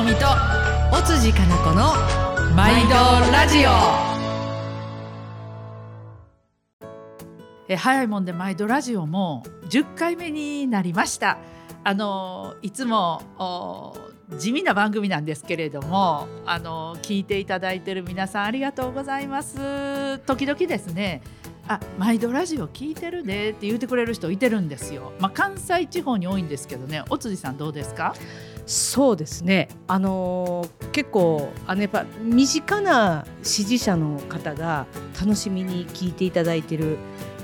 直美と尾辻かな子の毎度ラジオえ早いもんで毎度ラジオも10回目になりましたあのいつも地味な番組なんですけれどもあの聞いていただいてる皆さんありがとうございます時々ですねあ毎度ラジオ聞いてるねって言ってくれる人いてるんですよ。まあ、関西地方に多いんですけどね、お辻さんどうですか？そうですね。あのー、結構あのやっぱ身近な支持者の方が楽しみに聞いていただいてる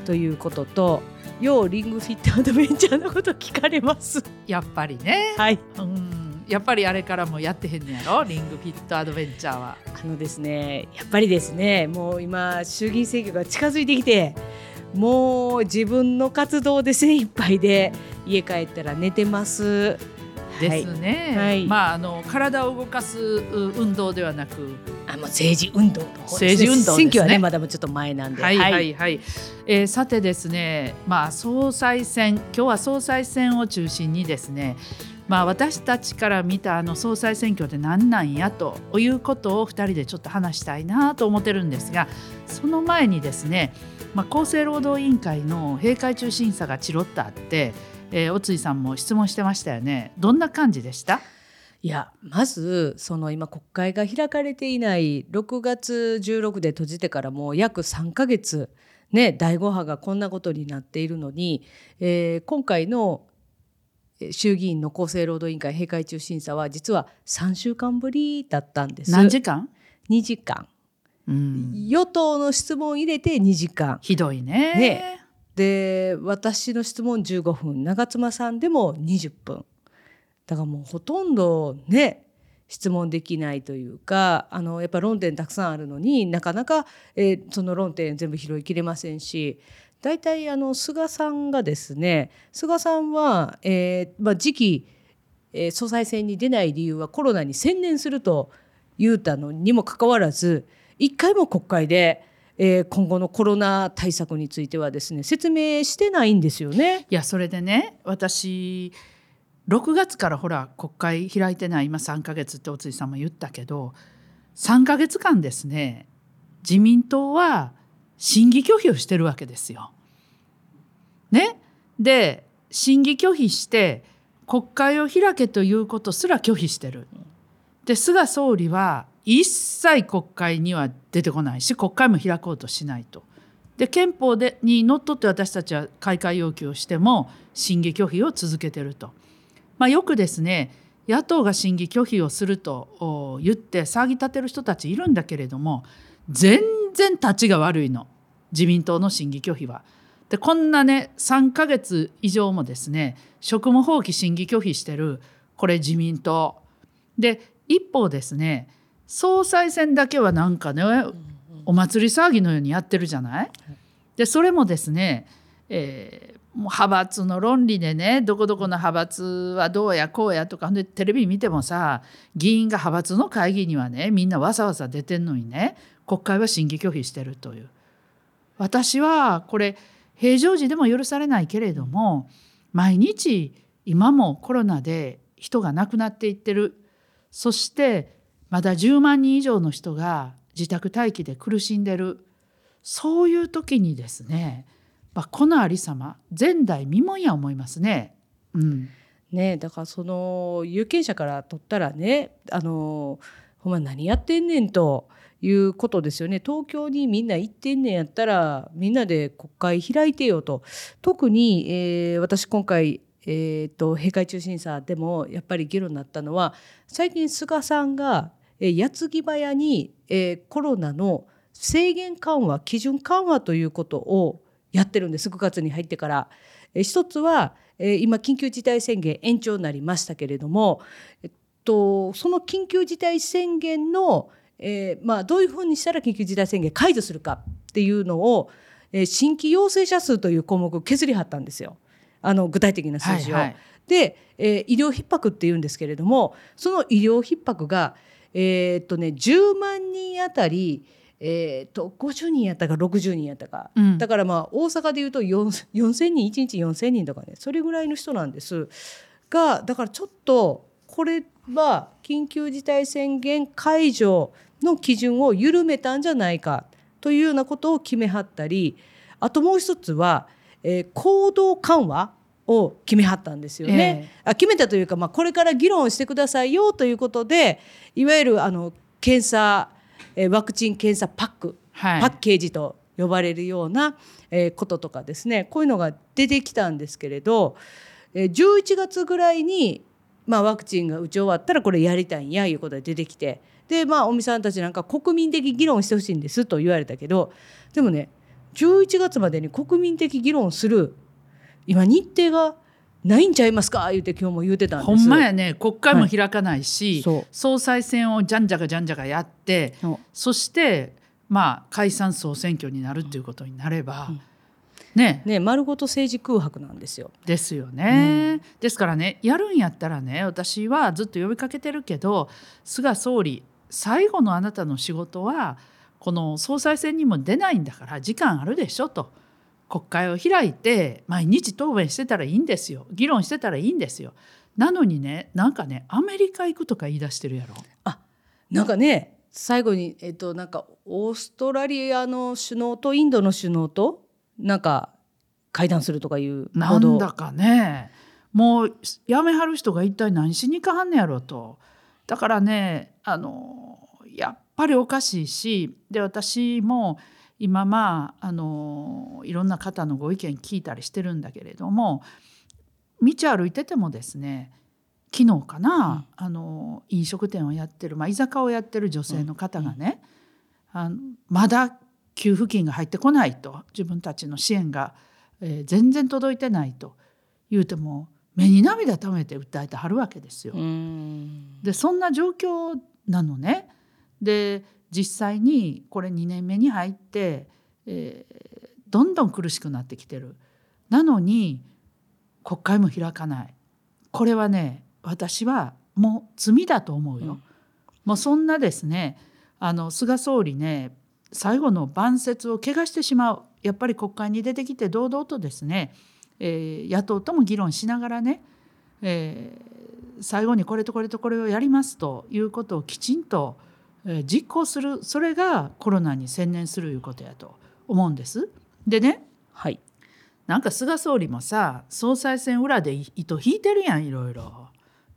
ということと、ようリングフィットアドベンチャーのこと聞かれます。やっぱりね。はい。うん。やっぱりあれからもやってへんねやろ？リングフィットアドベンチャーは。あのですねやっぱりですねもう今衆議院選挙が近づいてきてもう自分の活動で精一杯で家帰ったら寝てます。ですね、はい、まああの体を動かす運動ではなく。あもう政治運動の方、政治運動、ね、選挙はねまだちょっと前なんで。はいはい。はい、はい、えー、さてですねまあ総裁選今日は総裁選を中心にですねまあ、私たちから見たあの総裁選挙で何なんやということを2人でちょっと話したいなと思ってるんですがその前にですね、まあ、厚生労働委員会の閉会中審査がチロッとあって、えー、おついさんも質問してましたよねどんな感じでした？いやまずその今国会が開かれていない6月16で閉じてからもう約3ヶ月ね第5波がこんなことになっているのに、えー、今回の衆議院の厚生労働委員会閉会中審査は実は3週間ぶりだったんです。何時間 ?2 時間。うん、与党の質問を入れて2時間。ひどいね。ねで私の質問15分長妻さんでも20分だからもうほとんどね質問できないというかあのやっぱ論点たくさんあるのになかなか、えー、その論点全部拾いきれませんし大体あの菅さんがですね菅さんは、えーまあ、次期、えー、総裁選に出ない理由はコロナに専念すると言うたのにもかかわらず一回も国会で、えー、今後のコロナ対策についてはですね説明してないんですよね。いやそれでね私6月からほら国会開いてない今3か月っておついさんも言ったけど3か月間ですね自民党は審議拒否をしてるわけですよ。ね、で審議拒否して国会を開けということすら拒否してる。で菅総理は一切国会には出てこないし国会も開こうとしないと。で憲法でにのっとって私たちは開会要求をしても審議拒否を続けてると。まあ、よくですね野党が審議拒否をすると言って騒ぎ立てる人たちいるんだけれども全然立ちが悪いの自民党の審議拒否は。でこんなね3ヶ月以上もですね職務放棄審議拒否してるこれ自民党。で一方ですね総裁選だけはなんかねお祭り騒ぎのようにやってるじゃない？でそれもですね、えー、もう派閥の論理でねどこどこの派閥はどうやこうやとかでテレビ見てもさ議員が派閥の会議にはねみんなわざわざ出てんのにね国会は審議拒否してるという。私はこれ平常時でも許されないけれども毎日今もコロナで人が亡くなっていってる。そしてまだ10万人以上の人が自宅待機で苦しんでる。そういう時にですねまあ、このありさま前代未聞や思いますね。うん。ね、だからその有権者から取ったらねあのほんま何やってんねんということですよね。東京にみんな行ってんねんやったらみんなで国会開いてよと。特に、えー、私今回えーと、閉会中審査でもやっぱり議論になったのは最近菅さんが、え、矢継ぎ早に、えー、コロナの制限緩和基準緩和ということをやってるんです9月に入ってから。え一つは、え今緊急事態宣言延長になりましたけれども、えっと、その緊急事態宣言の、えー、まあ、どういうふうにしたら緊急事態宣言解除するかっていうのを、えー、新規陽性者数という項目を削りはったんですよあの具体的な数字を。はいはい、で、えー、医療逼迫っていうんですけれどもその医療逼迫が、えー、っとね、10万人あたりえーと、50人やったか60人やったか、うん、だからまあ大阪でいうと4,000人1日4,000人とかねそれぐらいの人なんです。がだからちょっとこれは緊急事態宣言解除の基準を緩めたんじゃないかというようなことを決めはったりあともう一つは、えー、行動緩和を決めはったんですよね。えー、あ決めたというか、まあ、これから議論してくださいよということでいわゆるあの検査、えー、ワクチン検査パック、はい、パッケージと呼ばれるような、えー、こととかですねこういうのが出てきたんですけれど、えー、11月ぐらいに、まあ、ワクチンが打ち終わったらこれやりたいんやいうことで出てきてでまあ尾身さんたちなんか国民的議論してほしいんですと言われたけどでもね11月までに国民的議論する今日程がないんちゃいますか？言って今日も言うてたんです。ほんまやね。国会も開かないし、はい、総裁選をじゃんじゃかじゃんじゃかやってそしてまあ解散総選挙になるっていうことになれば、うん、ね。ね丸ごと政治空白なんですよ。ですよね。うん、ですからねやるんやったらね私はずっと呼びかけてるけど菅総理最後のあなたの仕事はこの総裁選にも出ないんだから時間あるでしょと。国会を開いて毎日答弁してたらいいんですよ。議論してたらいいんですよ。なのにねなんかねアメリカ行くとか言い出してるやろ。あなんかね最後にえっとなんかオーストラリアの首脳とインドの首脳となんか会談するとかいうなんだかね。もうやめはる人が一体何しにかはんねやろと。だからねあのぱりおかしいしで私も今まああのいろんな方のご意見聞いたりしてるんだけれども道歩いててもですね昨日かな、うん、あの飲食店をやってる、まあ、居酒屋をやってる女性の方がね、うん、あのまだ給付金が入ってこないと自分たちの支援が、えー、全然届いてないと言うても目に涙ためて訴えてはるわけですよ。でそんな状況なのね。で実際にこれ2年目に入って、えー、どんどん苦しくなってきてる。なのに国会も開かない。これはね私はもう罪だと思うよ。うん、もうそんなですねあの菅総理ね最後の晩節を汚してしまうやっぱり国会に出てきて堂々とですね、えー、野党とも議論しながらね、えー、最後にこれとこれとこれをやりますということをきちんと実行するそれがコロナに専念するいうことやと思うんです。でね、はい、なんか菅総理もさ総裁選裏で糸引いてるやんいろいろ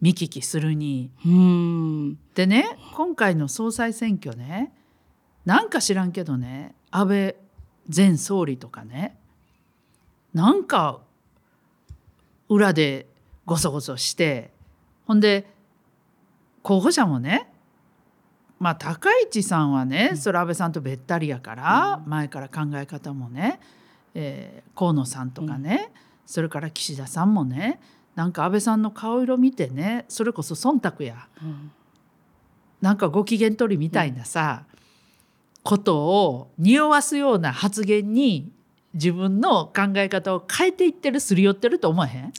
見聞きするに。でね今回の総裁選挙ねなんか知らんけどね安倍前総理とかねなんか裏でごそごそしてほんで候補者もねまあ高市さんはねそれ安倍さんとべったりやから前から考え方もね、えー、河野さんとかね、それから岸田さんもねなんか安倍さんの顔色見てねそれこそ忖度や、うん、なんかご機嫌取りみたいなさ、うん、ことを匂わすような発言に自分の考え方を変えていってるすり寄ってると思えへん？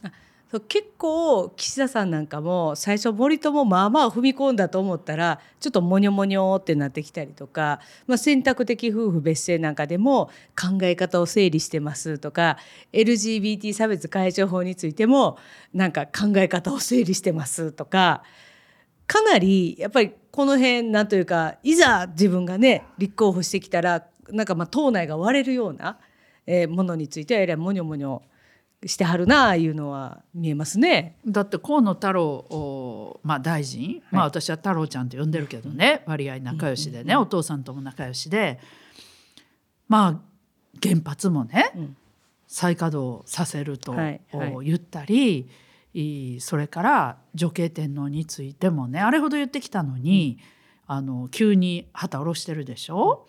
結構岸田さんなんかも最初森友まあまあ踏み込んだと思ったらちょっとモニョモニョってなってきたりとか、まあ、選択的夫婦別姓なんかでも考え方を整理してますとか LGBT 差別解消法についてもなんか考え方を整理してますとかかなりやっぱりこの辺なんというかいざ自分がね立候補してきたらなんかまあ党内が割れるようなものについてはややモニョモニョしてはるなあいうのは見えますね。だって河野太郎、まあ、大臣、はい、まあ、私は太郎ちゃんと呼んでるけどね、割合仲良しでね、お父さんとも仲良しでまあ原発もね、うん、再稼働させると言ったり、はいはい、それから女系天皇についてもねあれほど言ってきたのに、うん、あの急に旗下ろしてるでしょ？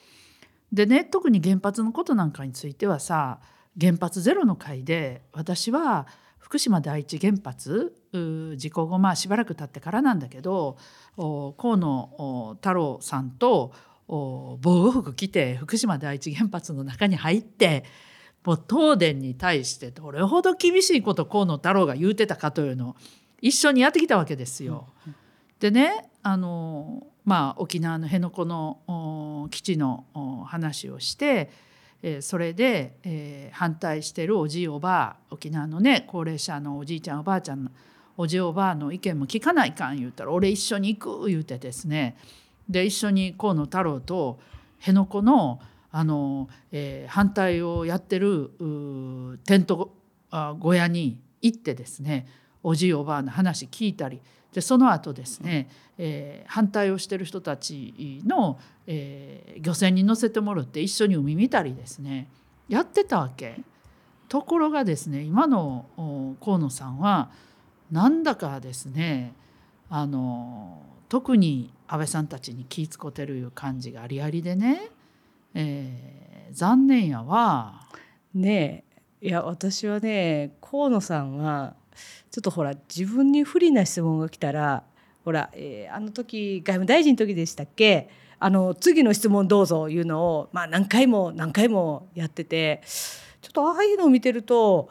でね特に原発のことなんかについてはさ原発ゼロの会で私は福島第一原発事故後まあしばらく経ってからなんだけど河野太郎さんと防護服着て福島第一原発の中に入ってもう東電に対してどれほど厳しいこと河野太郎が言うてたかというのを一緒にやってきたわけですよ。でねあの、まあ、沖縄の辺野古の基地の話をしてえ、それで、え、反対してるおじいおばあ沖縄のね高齢者のおじいちゃんおばあちゃんのおじいおばあの意見も聞かないかん言うたら俺一緒に行く言うてですね。で一緒に河野太郎と辺野古のあの、えー、反対をやってるテント小屋に行ってですねおじいおばあの話聞いたりでその後ですね、えー、反対をしてる人たちの、えー、漁船に乗せてもらって一緒に海見たりですねやってたわけ。ところがですね今の河野さんはなんだかですねあの特に安倍さんたちに気ぃ使てるいう感じがありありでね、えー、残念やわ。ねえいや私はね河野さんはちょっとほら自分に不利な質問が来たらほら、えー、あの時外務大臣の時でしたっけ？あの次の質問どうぞいうのを、まあ、何回も何回もやっててちょっとああいうのを見てると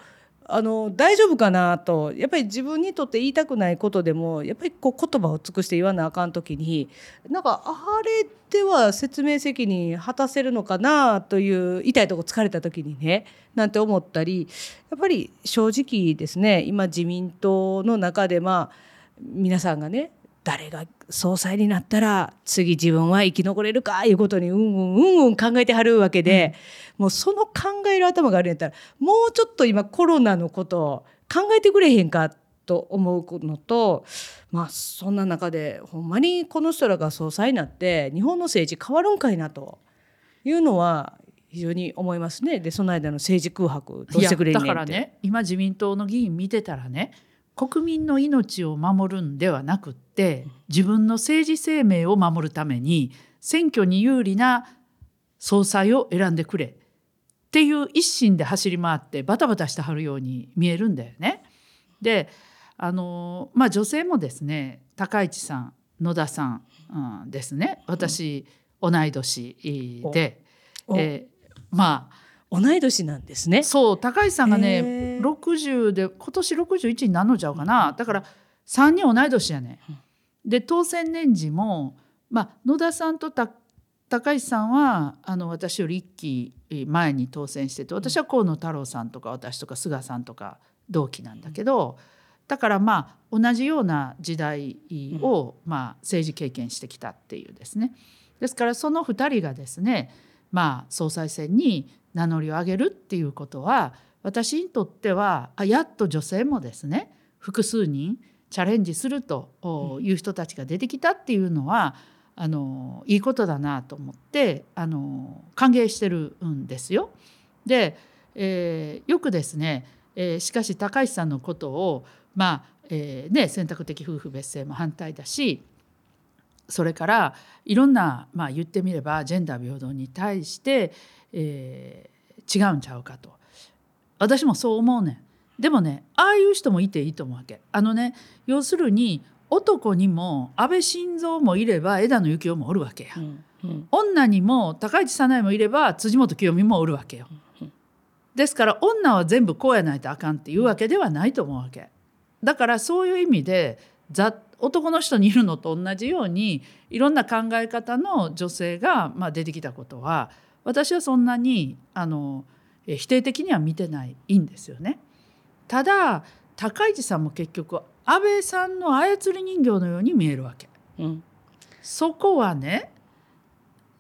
あの大丈夫かなとやっぱり自分にとって言いたくないことでもやっぱりこう言葉を尽くして言わなあかん時になんかあれでは説明責任果たせるのかなという痛いとこ疲れた時にねなんて思ったりやっぱり正直ですね今自民党の中でまあ皆さんがね誰が総裁になったら次自分は生き残れるかいうことにうんうんうんうん考えてはるわけで、うん、もうその考える頭があるんやったらもうちょっと今コロナのことを考えてくれへんかと思うのとまあそんな中でほんまにこの人らが総裁になって日本の政治変わるんかいなというのは非常に思いますね。でその間の政治空白どうしてくれんねんだからね今自民党の議員見てたらね国民の命を守るんではなくって自分の政治生命を守るために選挙に有利な総裁を選んでくれっていう一心で走り回ってバタバタしてはるように見えるんだよね。であのまあ女性もですね高市さん野田さん、うん、ですね。私、同い年で、えー、まあ同い年なんですね。そう高市さんがね60で今年61になるのちゃうかな。だから3人同い年やね。で当選年次も、まあ、野田さんと高市さんはあの私より1期前に当選してて私は河野太郎さんとか私とか菅さんとか同期なんだけどだからまあ同じような時代を、まあ、政治経験してきたっていうですね。ですからその2人がですねまあ総裁選に名乗りを上げるっていうことは私にとってはあやっと女性もですね複数人チャレンジするという人たちが出てきたっていうのはあのいいことだなと思ってあの歓迎してるんですよ。で、えー、よくですね、えー、しかし高市さんのことをまあ、えーね、選択的夫婦別姓も反対だしそれからいろんな、まあ、言ってみればジェンダー平等に対して、えー、違うんちゃうかと。私もそう思うねん。でもねああいう人もいていいと思うわけ。あのね要するに男にも安倍晋三もいれば枝野幸男もおるわけや、うんうん、女にも高市早苗もいれば辻元清美もおるわけよ、うん、ですから女は全部こうやないとあかんっていうわけではないと思うわけ。だからそういう意味で男の人にいるのと同じようにいろんな考え方の女性がまあ出てきたことは私はそんなにあの否定的には見てないいいんですよね。ただ高市さんも結局安倍さんの操り人形のように見えるわけ、うん、そこはね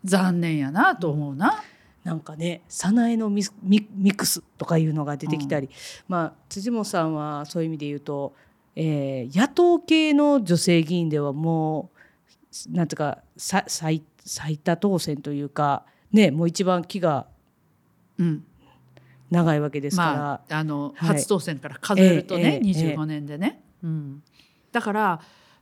残念やなと思うな。なんかね早苗のミミックスとかいうのが出てきたり、うん、まあ辻本さんはそういう意味で言うと、えー、野党系の女性議員ではもうなんていうか最最多当選というかねもう一番気が長いわけですから、まあ、あの、はい、初当選から数えるとね、えー、25年でね。うん、だから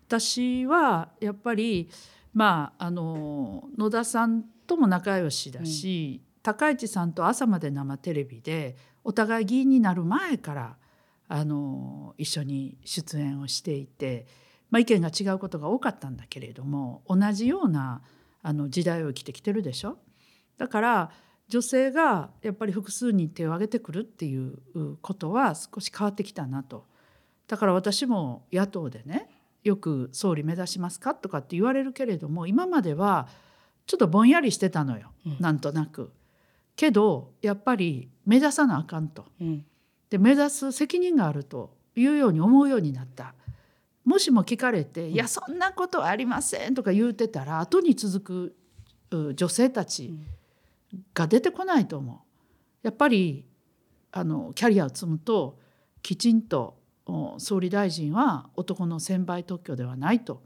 私はやっぱりまああの野田さんとも仲良しだし、うん、高市さんと朝まで生テレビでお互い議員になる前からあの一緒に出演をしていて、まあ、意見が違うことが多かったんだけれども同じようなあの時代を生きてきてるでしょ？だから女性がやっぱり複数人手を挙げてくるっていうことは少し変わってきたなと。だから私も野党でねよく総理目指しますかとかって言われるけれども今まではちょっとぼんやりしてたのよ、うん、なんとなく。けどやっぱり目指さなあかんと。うん、で目指す責任があるというように思うようになった。もしも聞かれて「んいやそんなことはありません」とか言うてたら後に続くう女性たちが出てこないと思う。やっぱりあのキャリアを積むときちんとお総理大臣は男の専売特許ではないと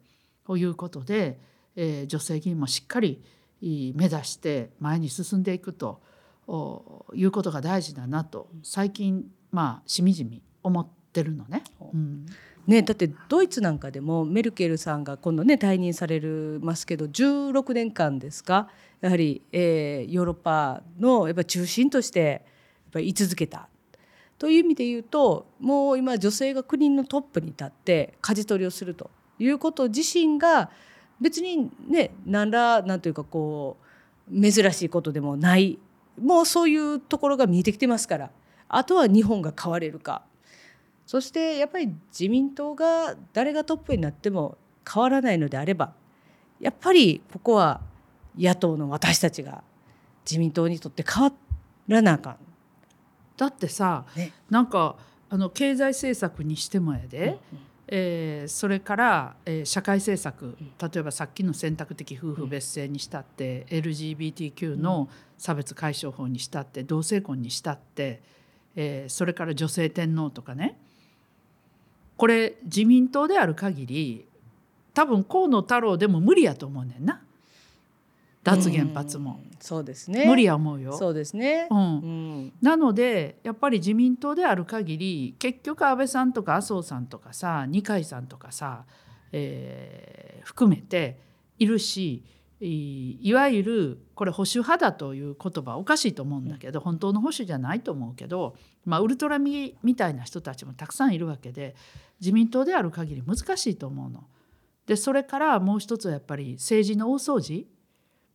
いうことで、えー女性議員もしっかり目指して前に進んでいくとおいうことが大事だなと最近まあしみじみ思ってるのね。う。ん。ね、だってドイツなんかでもメルケルさんが今度ね退任されるますけど16年間ですかやはり、えーヨーロッパのやっぱ中心としてやっぱり居続けた。という意味で言うともう今女性が国のトップに立って舵取りをするということ自身が別にね何らなんというかこう珍しいことでもない。もうそういうところが見えてきてますからあとは日本が変われるか。そしてやっぱり自民党が誰がトップになっても変わらないのであればやっぱりここは野党の私たちが自民党にとって変わらなあかん。だってさね。なんかあの経済政策にしてもやで、えーそれから、えー社会政策。例えばさっきの選択的夫婦別姓にしたって、LGBTQ の差別解消法にしたって同性婚にしたって、えーそれから女性天皇とかねこれ自民党である限り多分河野太郎でも無理やと思うねんな脱原発も。うんそうですね無理や思うよ。そうですね。うんうんなのでやっぱり自民党である限り結局安倍さんとか麻生さんとかさ二階さんとかさ、えー含めているしいいわゆるこれ保守派だという言葉おかしいと思うんだけど本当の保守じゃないと思うけど、まあ、ウルトラミみたいな人たちもたくさんいるわけで自民党である限り難しいと思うの。でそれからもう一つはやっぱり政治の大掃除、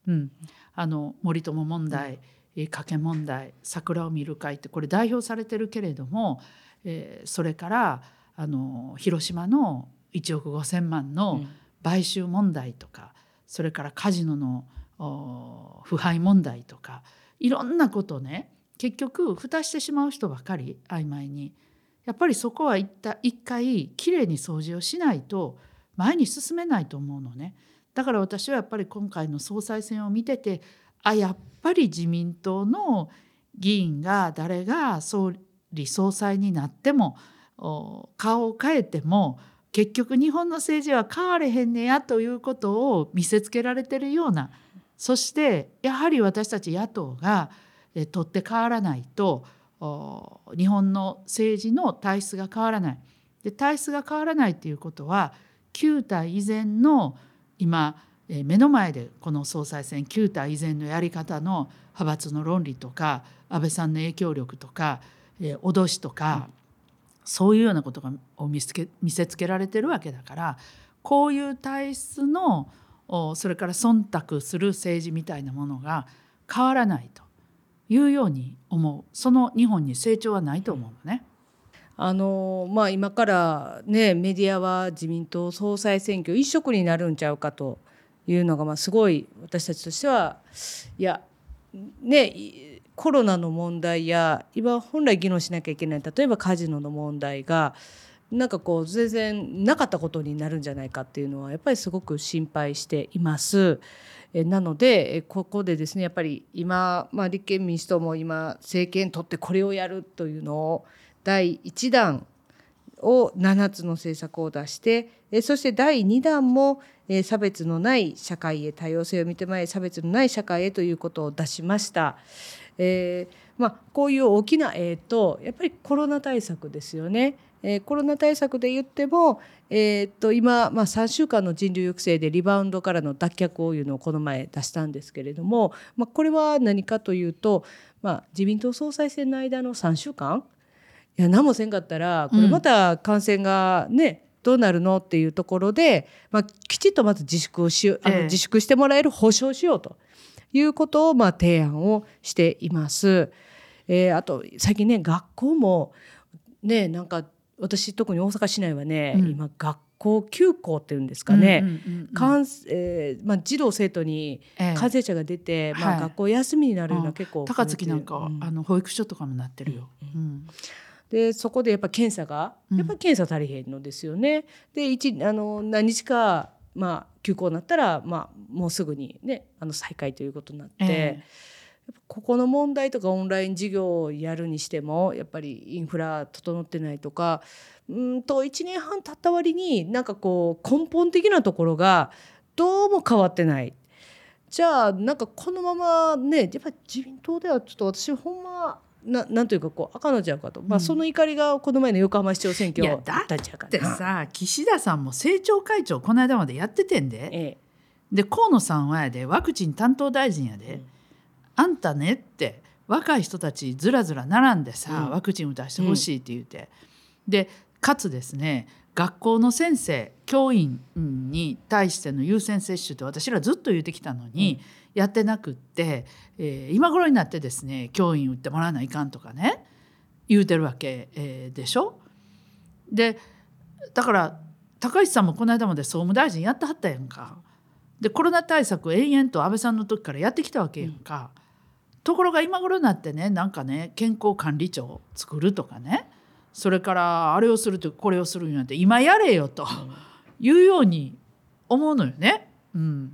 うん、あの森友問題、えー加計問題桜を見る会ってこれ代表されてるけれども、えーそれからあの広島の1億5,000万の買収問題とか、それからカジノの腐敗問題とかいろんなことね結局蓋してしまう人ばかり曖昧にやっぱりそこは一回きれいに掃除をしないと前に進めないと思うのね。だから私はやっぱり今回の総裁選を見ててあやっぱり自民党の議員が誰が総理総裁になっても顔を変えても結局日本の政治は変われへんねやということを見せつけられてるようなそしてやはり私たち野党が取って変わらないと日本の政治の体質が変わらない。で体質が変わらないっていうことは旧体以前の今目の前でこの総裁選旧体以前のやり方の派閥の論理とか安倍さんの影響力とか、脅しとか、そういうようなことがを見せつけ見せつけられてるわけだからこういう体質のそれから忖度する政治みたいなものが変わらないというように思うその日本に成長はないと思うのね。あのまあ今からねメディアは自民党総裁選挙一色になるんちゃうかというのがまあすごい私たちとしてはいやねコロナの問題や今本来議論しなきゃいけない例えばカジノの問題がなんかこう全然なかったことになるんじゃないかっていうのはやっぱりすごく心配しています。なのでここでですねやっぱり今、まあ、立憲民主党も今政権取ってこれをやるというのを第1弾を7つの政策を出してそして第2弾も差別のない社会へ多様性を認め差別のない社会へということを出しました。えーまあ、こういう大きな、えー、とやっぱりコロナ対策ですよね。えーコロナ対策で言っても、えー、と今、まあ、3週間の人流抑制でリバウンドからの脱却をいうのをこの前出したんですけれども、まあ、これは何かというと、まあ、自民党総裁選の間の3週間？いや何もせんかったらこれまた感染がね、どうなるのっていうところで、まあ、きちっとまず自粛をしあのええ。自粛してもらえる保証しようということをまあ提案をしています。えーあと最近ね学校もねなんか私特に大阪市内はね、うん。今学校休校っていうんですかね、まあ、児童生徒にええ。感染者が出て、まあ、はい学校休みになるような結構高槻なんかは、うん。あの保育所とかもなってるよ。うん。でそこでやっぱ検査がやっぱ検査足りへんのですよね。で一あの何日かまあ休校になったら、まあ、もうすぐにねあの再開ということになって。えここの問題とかオンライン授業をやるにしてもやっぱりインフラ整ってないとかうんと1年半経った割になんかこう根本的なところがどうも変わってない。じゃあなんかこのままねやっぱり自民党ではちょっと私ほんまななんというかこう赤のちゃうかと、まあ、うん。その怒りがこの前の横浜市長選挙だったんちゃうかでな。さ岸田さんも政調会長この間までやっててんで。ええ。で河野さんはやでワクチン担当大臣やで、うん。あんたねって若い人たちずらずら並んでさ、うん。ワクチン打たしてほしいって言って、でかつですね学校の先生教員に対しての優先接種って私らずっと言ってきたのに、やってなくって、えー今頃になってですね教員打ってもらわないかんとかね言うてるわけ、えーでしょ？でだから高市さんもこの間まで総務大臣やってはったやんか。でコロナ対策を延々と安倍さんの時からやってきたわけやんか。ところが今頃になってねなんかね健康管理庁を作るとかねそれからあれをするとこれをするんやって今やれよというように思うのよね。うん、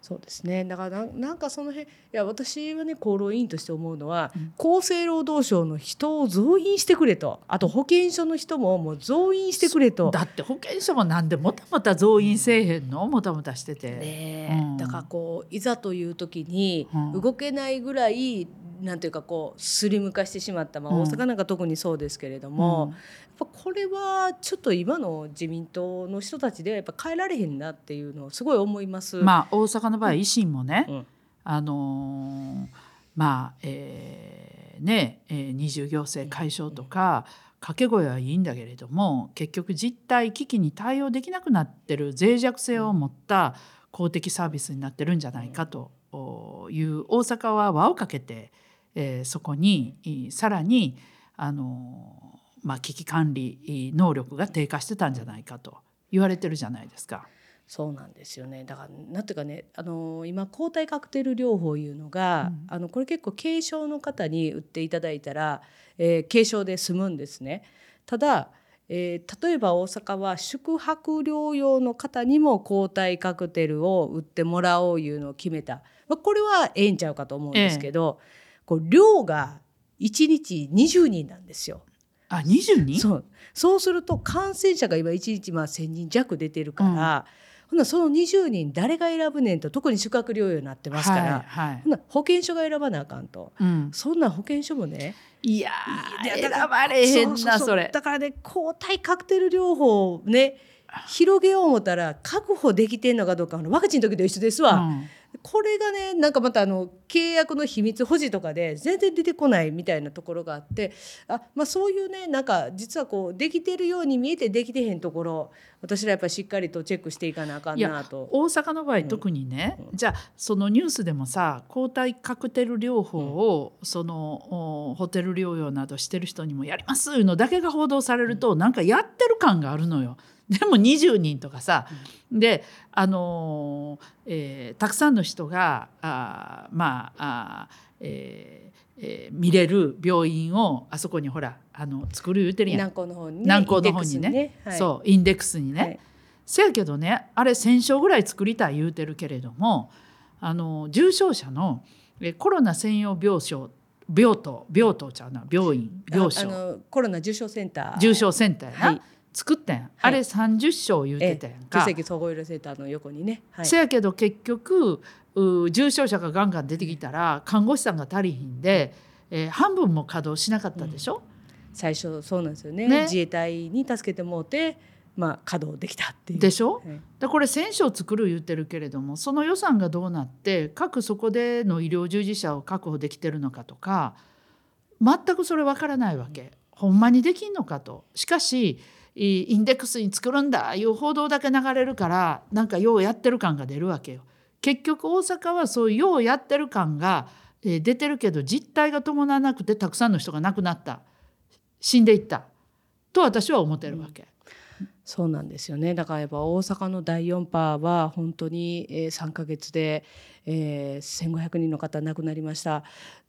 そうですね。だからなんかその辺いや私はね厚労委員として思うのは、うん。厚生労働省の人を増員してくれと。あと保健所の人ももう増員してくれと。だって保険証もなんでもたもた増員せえへんの？もたもたしてて。ねえ。うん。だからこういざという時にうん。動けないぐらい、なんていうかこうスリム化してしまった、まあ、うん。大阪なんか特にそうですけれども、ぱこれはちょっと今の自民党の人たちではやっぱ変えられへんなっていうのをすごい思います。うんまあ大阪の場合維新もね、うん。あのーまあえーね、えー二重行政解消とか掛け声はいいんだけれども結局実態危機に対応できなくなってる脆弱性を持った公的サービスになってるんじゃないかという大阪は輪をかけて、えーそこにえーさらにあのーまあ、危機管理能力が低下してたんじゃないかと言われてるじゃないですか。そうなんですよねだからなんていうかねあの今抗体カクテル療法いうのが、うんあのこれ結構軽症の方に打っていただいたら、えー軽症で済むんですね。ただえー例えば大阪は宿泊療養の方にも抗体カクテルを打ってもらおういうのを決めた、まあ、これはええんちゃうかと思うんですけど、こう量が1日20人なんですよ。あ 22? そう。そうすると感染者が今1日まあ1,000人弱出てるから、ほなその20人誰が選ぶねんと特に宿泊療養になってますから、はいはい。ほな保健所が選ばなあかんと。うん、そんな保健所もねいや選ばれへんなううう。それ。だからね抗体カクテル療法をね広げよう思ったら確保できてんのかどうかワクチンの時と一緒ですわ、うんこれがねなんかまたあの契約の秘密保持とかで全然出てこないみたいなところがあってあ、まあ、そういうねなんか実はこうできてるように見えてできてへんところ私らやっぱりしっかりとチェックしていかなあかんなと。大阪の場合特にね、うんじゃあそのニュースでもさ抗体カクテル療法を、そのおホテル療養などしてる人にもやりますいうのだけが報道されると、なんかやってる感があるのよ。でも20人とかさ、であのーえーたくさんの人があーまああー、えーえー見れる病院をあそこにほらあの作る言うてるやん。南高の方にね南高の方にね。インデックスはい。そうインデックスにね。はい。せやけどねあれ1,000床ぐらい作りたい言うてるけれどもあの重症者のえコロナ専用病床病棟病棟ちゃうな病院病床。のコロナ重症センター。重症センターやな、はい作ったやん、あれ30床言うてたやんか。急性期総合医療センターの横にね、はい。せやけど結局う重症者がガンガン出てきたら看護師さんが足りひんで、えー半分も稼働しなかったでしょ？最初そうなんですよね。ね。自衛隊に助けてもうて、まあ、稼働できたっていう。でしょ？はい。でこれ1,000床作る言ってるけれどもその予算がどうなって各そこでの医療従事者を確保できてるのかとか全くそれ分からないわけ。ほんまにできんのかと。しかしいインデックスに作るんだいう報道だけ流れるからなんかようやってる感が出るわけよ。結局大阪はそういうようやってる感が出てるけど実態が伴わなくてたくさんの人が亡くなった。死んでいった。と私は思ってるわけ。そうなんですよね。だからやっぱ大阪の第4波は本当に3ヶ月で、えー、1500人の方亡くなりました。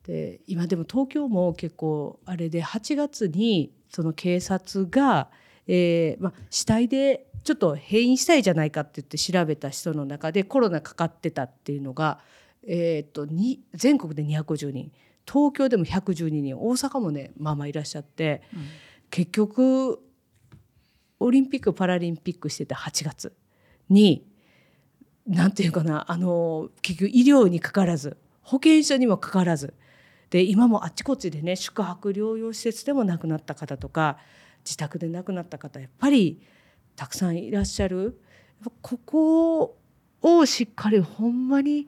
で今でも東京も結構あれで8月にその警察が、えーま、死体でちょっと変異死体じゃないかって言って調べた人の中でコロナかかってたっていうのが、えー、っとに全国で250人東京でも112人大阪もねまあまあいらっしゃって、うん、結局オリンピック・パラリンピックしてた8月に何て言うかなあの結局医療にかからず保健所にもかからずで今もあっちこっちでね宿泊療養施設でも亡くなった方とか自宅で亡くなった方やっぱりたくさんいらっしゃる。ここをしっかりほんまに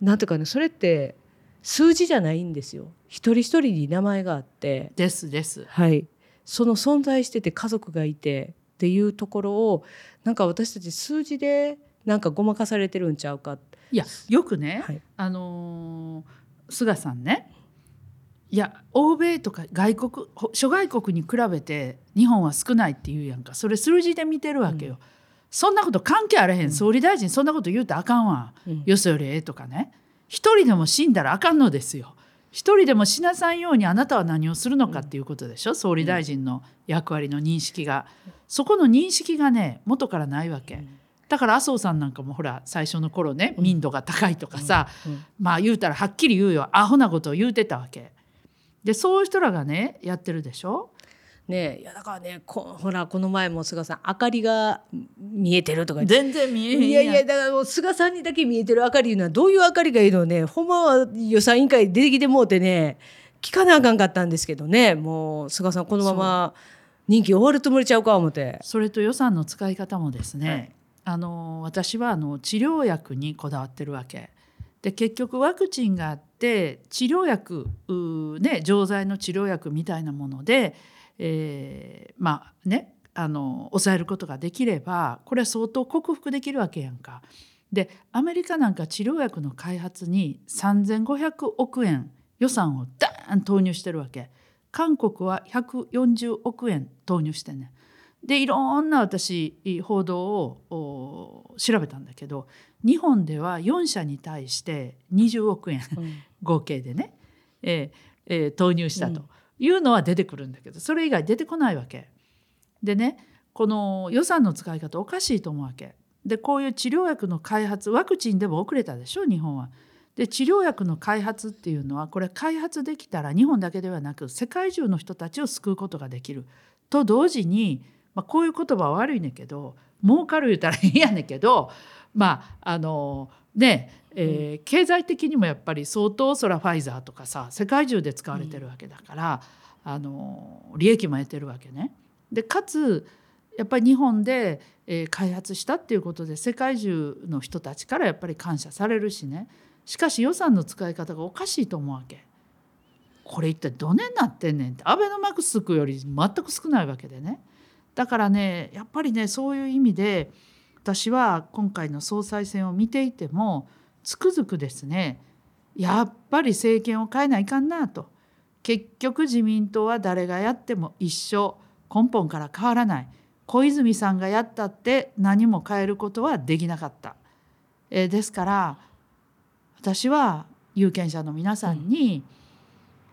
何ていうかねそれって数字じゃないんですよ。一人一人に名前があって。ですです。はい。その存在してて家族がいてっていうところをなんか私たち数字でなんかごまかされてるんちゃうか。いやよくね、はい、あのー、菅さんねいや欧米とか外国諸外国に比べて日本は少ないって言うやんか。それ数字で見てるわけよ、うん、そんなこと関係あらへん、うん、総理大臣そんなこと言うとあかんわ、うん、よそよりええとかね。一人でも死んだらあかんのですよ。一人でも死なさんようにあなたは何をするのかっていうことでしょ。総理大臣の役割の認識が。そこの認識がね元からないわけ。だから麻生さんなんかもほら最初の頃ね民度が高いとかさ、まあ言うたらはっきり言うよ。アホなことを言うてたわけ。でそういう人らがねやってるでしょ？ねいやだからねこほらこの前も菅さん明かりが見えてるとか全然見えへんいやいやだからもう菅さんにだけ見えてる明かりいうのはどういう明かりがいいのね。ほんまは予算委員会出てきてもうてね聞かなあかんかったんですけどね。もう菅さんこのまま任期終わるつもりちゃうか思って。それと予算の使い方もですね、はい、あの私はあの治療薬にこだわってるわけ。で結局ワクチンがあって治療薬ね錠剤の治療薬みたいなものでえー、まあねあの抑えることができればこれは相当克服できるわけやんか。でアメリカなんか治療薬の開発に3,500億円予算をダーン投入してるわけ。韓国は140億円投入してね。でいろんな私報道を調べたんだけど日本では4社に対して20億円、うん、合計でね、えーえー、投入したと。いうのは出てくるんだけどそれ以外出てこないわけ。でねこの予算の使い方おかしいと思うわけ。でこういう治療薬の開発ワクチンでも遅れたでしょ日本は。で治療薬の開発っていうのはこれ開発できたら日本だけではなく世界中の人たちを救うことができると同時に、まあ、こういう言葉は悪いねんけど儲かる言うたらいいやねんけどまああのねえー、経済的にもやっぱり相当そらファイザーとかさ世界中で使われてるわけだから、うん、あの利益も得てるわけね。でかつやっぱり日本で、えー、開発したっていうことで世界中の人たちからやっぱり感謝されるしねしかし予算の使い方がおかしいと思うわけ。これ一体どねになってんねんってアベノマスクより全く少ないわけでね。だからねやっぱりねそういう意味で私は今回の総裁選を見ていてもつくづくですねやっぱり政権を変えないかんなと結局自民党は誰がやっても一緒根本から変わらない小泉さんがやったって何も変えることはできなかった。えー、ですから私は有権者の皆さんに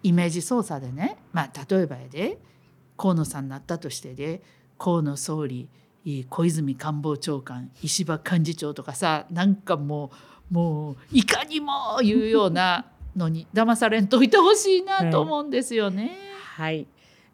イメージ操作でね、まあ、例えばやで河野さんになったとしてで河野総理小泉官房長官石破幹事長とかさなんかもうもういかにもいうようなのに 騙されんといてほしいなと思うんですよね。はい、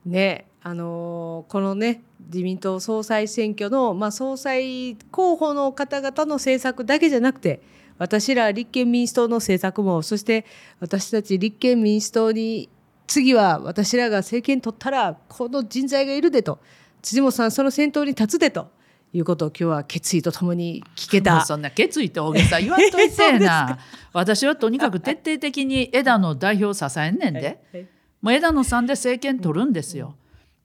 ねあのー、このね自民党総裁選挙の、まあ、総裁候補の方々の政策だけじゃなくて私ら立憲民主党の政策もそして私たち立憲民主党に次は私らが政権取ったらこの人材がいるでと辻本さんその先頭に立つでということを今日は決意とともに聞けた。そんな決意って大げさ言わんといてな。私はとにかく徹底的に枝野代表を支えんねんで。もう枝野さんで政権取るんですよ。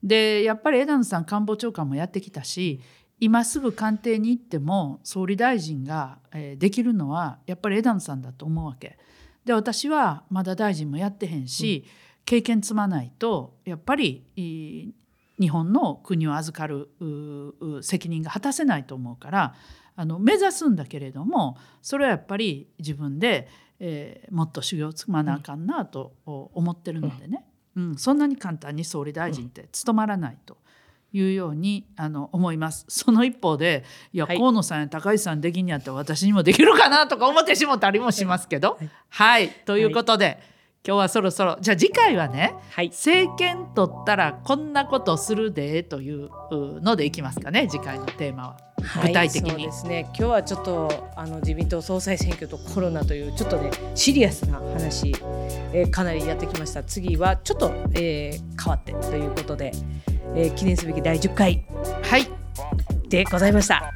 でやっぱり枝野さん官房長官もやってきたし今すぐ官邸に行っても総理大臣が、えできるのはやっぱり枝野さんだと思うわけ。で私はまだ大臣もやってへんし、経験積まないとやっぱり日本の国を預かる責任が果たせないと思うからあの目指すんだけれどもそれはやっぱり自分で、えー、もっと修行を積まなあかんなと思ってるのでね、うん、そんなに簡単に総理大臣って務まらないと。いうようにあの思います。その一方でいや、はい、河野さんや高市さんできんやったら私にもできるかなとか思ってしもたりもしますけど。はい、はい、ということで、はい、今日はそろそろじゃあ次回はね、はい、政権取ったらこんなことするでというのでいきますかね次回のテーマは。具体的に、はい、ですね。今日はちょっとあの自民党総裁選挙とコロナというちょっとねシリアスな話、えー、かなりやってきました。次はちょっと、えー、変わってということで、えー、記念すべき第10回はい。でございました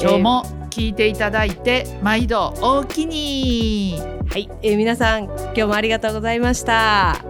今日も聞いていただいて毎度おおきに。はい、えー、皆さん今日もありがとうございました